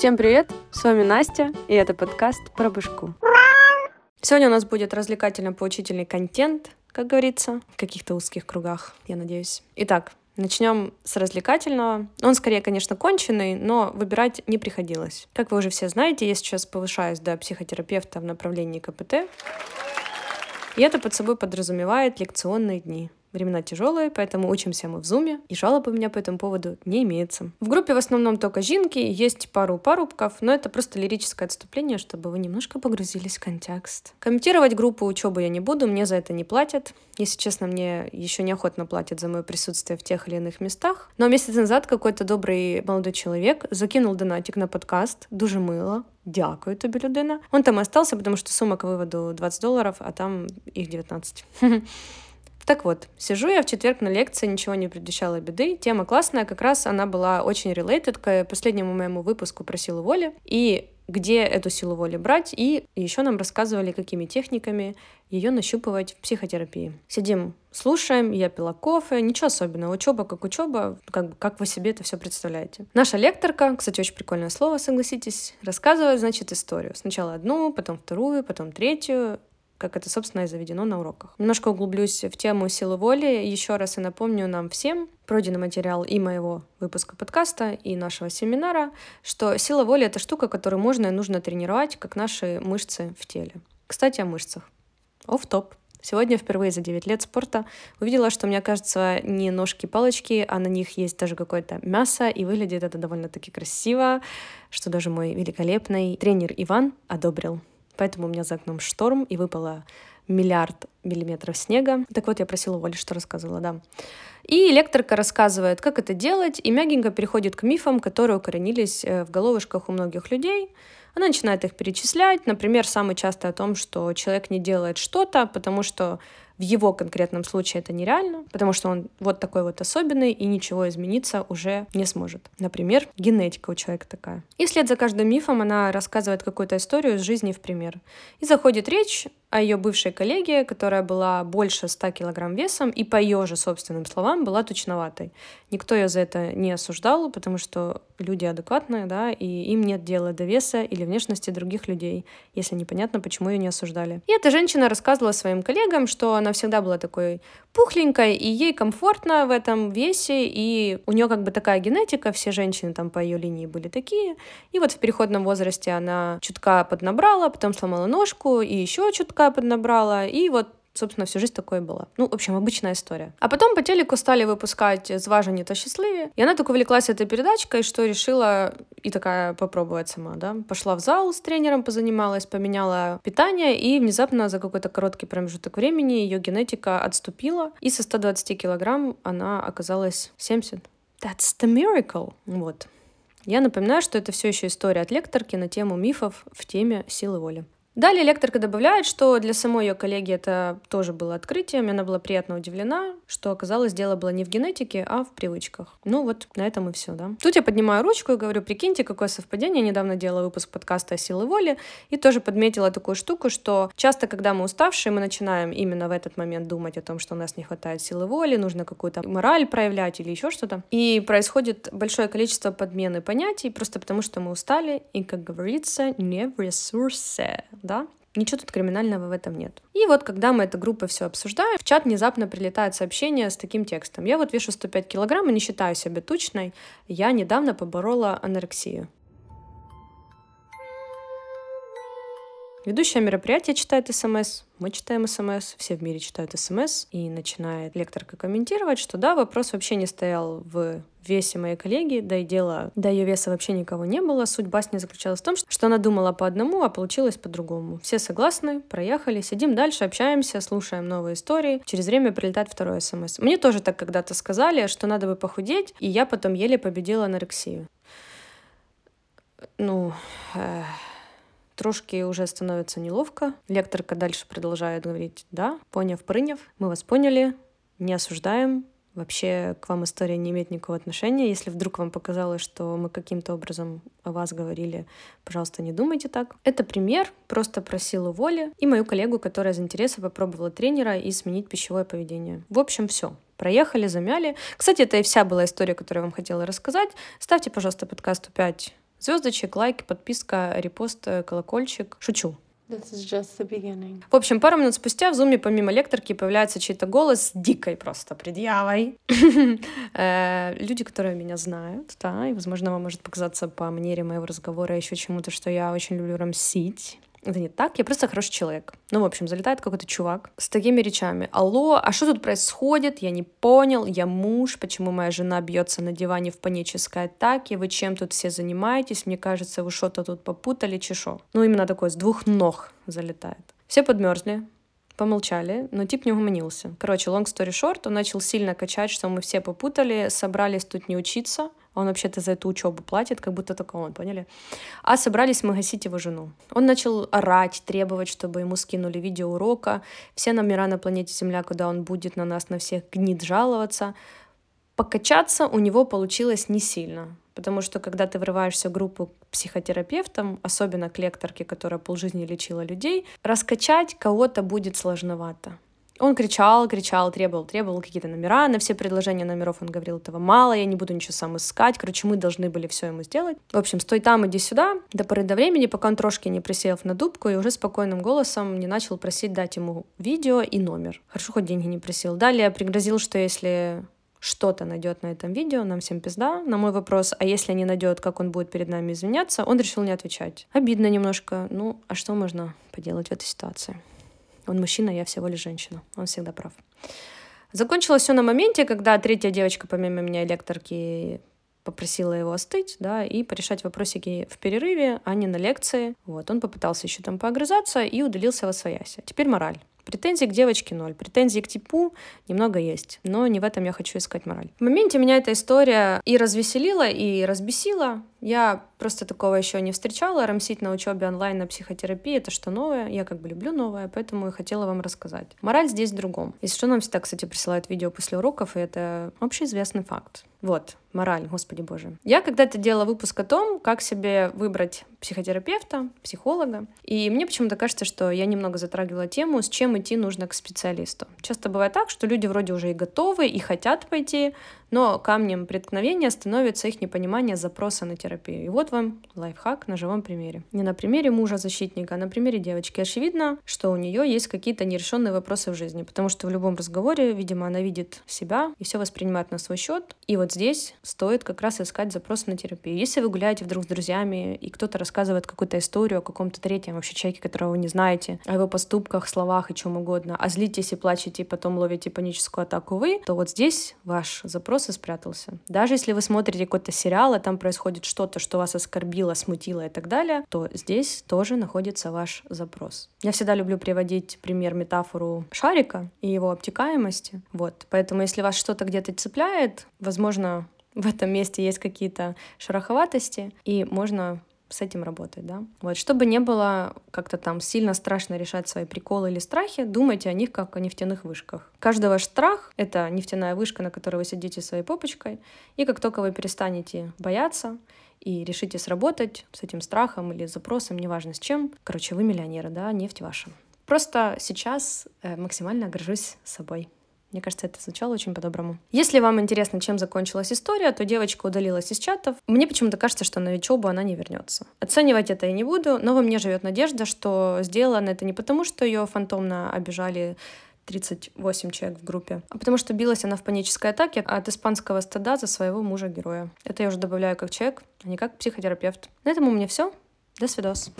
Всем привет! С вами Настя, и это подкаст про башку. Сегодня у нас будет развлекательно-поучительный контент, как говорится, в каких-то узких кругах, я надеюсь. Итак, Начнем с развлекательного. Он скорее, конечно, конченый, но выбирать не приходилось. Как вы уже все знаете, я сейчас повышаюсь до психотерапевта в направлении КПТ. И это под собой подразумевает лекционные дни. Времена тяжелые, поэтому учимся мы в зуме, и жалоб у меня по этому поводу не имеется. В группе в основном только жинки, есть пару парубков, но это просто лирическое отступление, чтобы вы немножко погрузились в контекст. Комментировать группу учебы я не буду, мне за это не платят. Если честно, мне еще неохотно платят за мое присутствие в тех или иных местах. Но месяц назад какой-то добрый молодой человек закинул донатик на подкаст, дуже мило, Дякую тобі, людина. Он там остался, потому что сумма к выводу 20 долларов, а там их 19. Так вот, сижу я в четверг на лекции, ничего не предвещало беды. Тема классная, как раз она была очень related к последнему моему выпуску про силу воли. И где эту силу воли брать, и еще нам рассказывали, какими техниками ее нащупывать в психотерапии. Сидим, слушаем, я пила кофе, ничего особенного, учеба как учеба, как, как вы себе это все представляете. Наша лекторка, кстати, очень прикольное слово, согласитесь, рассказывает, значит, историю. Сначала одну, потом вторую, потом третью, как это, собственно, и заведено на уроках. Немножко углублюсь в тему силы воли. Еще раз и напомню нам всем, пройденный материал и моего выпуска подкаста, и нашего семинара, что сила воли — это штука, которую можно и нужно тренировать, как наши мышцы в теле. Кстати, о мышцах. оф топ Сегодня впервые за 9 лет спорта увидела, что, мне кажется, не ножки-палочки, а на них есть даже какое-то мясо, и выглядит это довольно-таки красиво, что даже мой великолепный тренер Иван одобрил поэтому у меня за окном шторм, и выпало миллиард миллиметров снега. Так вот, я просила Оли, что рассказывала, да. И лекторка рассказывает, как это делать, и мягенько переходит к мифам, которые укоренились э, в головышках у многих людей. Она начинает их перечислять. Например, самый часто о том, что человек не делает что-то, потому что в его конкретном случае это нереально, потому что он вот такой вот особенный и ничего измениться уже не сможет. Например, генетика у человека такая. И вслед за каждым мифом она рассказывает какую-то историю из жизни в пример. И заходит речь о ее бывшей коллеге, которая была больше 100 килограмм весом и по ее же собственным словам была тучноватой. Никто ее за это не осуждал, потому что люди адекватные, да, и им нет дела до веса или внешности других людей, если непонятно, почему ее не осуждали. И эта женщина рассказывала своим коллегам, что она всегда была такой пухленькой, и ей комфортно в этом весе, и у нее как бы такая генетика, все женщины там по ее линии были такие. И вот в переходном возрасте она чутка поднабрала, потом сломала ножку, и еще чутка поднабрала, и вот собственно, всю жизнь такое было. Ну, в общем, обычная история. А потом по телеку стали выпускать «Зважені то счастливее». И она так увлеклась этой передачкой, что решила и такая попробовать сама, да. Пошла в зал с тренером, позанималась, поменяла питание, и внезапно за какой-то короткий промежуток времени ее генетика отступила, и со 120 килограмм она оказалась 70. That's the miracle. Вот. Я напоминаю, что это все еще история от лекторки на тему мифов в теме силы воли. Далее лекторка добавляет, что для самой ее коллеги это тоже было открытием, и она была приятно удивлена, что оказалось дело было не в генетике, а в привычках. Ну вот, на этом и все, да. Тут я поднимаю ручку и говорю, прикиньте, какое совпадение. Я недавно делала выпуск подкаста о силе воли и тоже подметила такую штуку, что часто, когда мы уставшие, мы начинаем именно в этот момент думать о том, что у нас не хватает силы воли, нужно какую-то мораль проявлять или еще что-то. И происходит большое количество подмены понятий, просто потому что мы устали, и, как говорится, не в ресурсе да? Ничего тут криминального в этом нет. И вот, когда мы эта группа все обсуждаем, в чат внезапно прилетает сообщение с таким текстом. Я вот вешу 105 килограмм и не считаю себя тучной. Я недавно поборола анорексию. Ведущая мероприятия читает СМС, мы читаем СМС, все в мире читают СМС, и начинает лекторка комментировать, что да, вопрос вообще не стоял в весе моей коллеги, да и дело до ее веса вообще никого не было. Суть басни заключалась в том, что она думала по одному, а получилось по-другому. Все согласны, проехали, сидим дальше, общаемся, слушаем новые истории. Через время прилетает второй СМС. Мне тоже так когда-то сказали, что надо бы похудеть, и я потом еле победила анорексию. Ну, эх Трошки уже становится неловко. Лекторка дальше продолжает говорить, да, поняв, приняв, мы вас поняли, не осуждаем, Вообще к вам история не имеет никакого отношения. Если вдруг вам показалось, что мы каким-то образом о вас говорили, пожалуйста, не думайте так. Это пример просто про силу воли и мою коллегу, которая из интереса попробовала тренера и сменить пищевое поведение. В общем, все. Проехали, замяли. Кстати, это и вся была история, которую я вам хотела рассказать. Ставьте, пожалуйста, подкасту 5 Звездочек, лайк, подписка, репост, э, колокольчик. Шучу. This is just the beginning. В общем, пару минут спустя в зуме помимо лекторки появляется чей-то голос с дикой просто предъявой. Э, люди, которые меня знают, да, и, возможно, вам может показаться по манере моего разговора еще чему-то, что я очень люблю рамсить. Это не так, я просто хороший человек. Ну, в общем, залетает какой-то чувак с такими речами. Алло, а что тут происходит? Я не понял, я муж, почему моя жена бьется на диване в панической атаке? Вы чем тут все занимаетесь? Мне кажется, вы что-то тут попутали, чешо. Ну, именно такой, с двух ног залетает. Все подмерзли, помолчали, но тип не угомонился. Короче, long story short, он начал сильно качать, что мы все попутали, собрались тут не учиться, он вообще-то за эту учебу платит, как будто только он, поняли? А собрались мы гасить его жену. Он начал орать, требовать, чтобы ему скинули видео урока, все номера на планете Земля, куда он будет на нас, на всех гнит жаловаться. Покачаться у него получилось не сильно, потому что когда ты врываешься в группу к психотерапевтам, особенно к лекторке, которая полжизни лечила людей, раскачать кого-то будет сложновато. Он кричал, кричал, требовал, требовал какие-то номера. На все предложения номеров он говорил, этого мало, я не буду ничего сам искать. Короче, мы должны были все ему сделать. В общем, стой там, иди сюда, до поры до времени, пока он трошки не присел на дубку и уже спокойным голосом не начал просить дать ему видео и номер. Хорошо, хоть деньги не просил. Далее пригрозил, что если что-то найдет на этом видео, нам всем пизда. На мой вопрос, а если не найдет, как он будет перед нами извиняться, он решил не отвечать. Обидно немножко. Ну, а что можно поделать в этой ситуации? Он мужчина, я всего лишь женщина. Он всегда прав. Закончилось все на моменте, когда третья девочка, помимо меня, лекторки, попросила его остыть, да, и порешать вопросики в перерыве, а не на лекции. Вот, он попытался еще там поогрызаться и удалился во свояся. Теперь мораль. Претензий к девочке ноль. Претензий к типу немного есть, но не в этом я хочу искать мораль. В моменте меня эта история и развеселила, и разбесила. Я просто такого еще не встречала. Рамсить на учебе онлайн на психотерапии — это что новое. Я как бы люблю новое, поэтому и хотела вам рассказать. Мораль здесь в другом. Если что, нам всегда, кстати, присылают видео после уроков, и это общеизвестный факт. Вот, мораль, господи боже. Я когда-то делала выпуск о том, как себе выбрать психотерапевта, психолога, и мне почему-то кажется, что я немного затрагивала тему, с чем идти нужно к специалисту. Часто бывает так, что люди вроде уже и готовы, и хотят пойти, но камнем преткновения становится их непонимание запроса на терапию. И вот вам лайфхак на живом примере. Не на примере мужа-защитника, а на примере девочки. Очевидно, что у нее есть какие-то нерешенные вопросы в жизни, потому что в любом разговоре, видимо, она видит себя и все воспринимает на свой счет. И вот здесь стоит как раз искать запрос на терапию. Если вы гуляете вдруг с друзьями, и кто-то рассказывает какую-то историю о каком-то третьем вообще человеке, которого вы не знаете, о его поступках, словах и чем угодно, а злитесь и плачете, и потом ловите паническую атаку вы, то вот здесь ваш запрос запрос и спрятался. Даже если вы смотрите какой-то сериал, и там происходит что-то, что вас оскорбило, смутило и так далее, то здесь тоже находится ваш запрос. Я всегда люблю приводить пример, метафору шарика и его обтекаемости. Вот. Поэтому если вас что-то где-то цепляет, возможно, в этом месте есть какие-то шероховатости, и можно с этим работать, да. Вот, чтобы не было как-то там сильно страшно решать свои приколы или страхи, думайте о них как о нефтяных вышках. Каждый ваш страх — это нефтяная вышка, на которой вы сидите своей попочкой, и как только вы перестанете бояться и решите сработать с этим страхом или запросом, неважно с чем, короче, вы миллионеры, да, нефть ваша. Просто сейчас э, максимально горжусь собой. Мне кажется, это звучало очень по-доброму. Если вам интересно, чем закончилась история, то девочка удалилась из чатов. Мне почему-то кажется, что на учебу она не вернется. Оценивать это я не буду, но во мне живет надежда, что сделано это не потому, что ее фантомно обижали 38 человек в группе, а потому что билась она в панической атаке от испанского стыда за своего мужа-героя. Это я уже добавляю как человек, а не как психотерапевт. На этом у меня все. До свидос.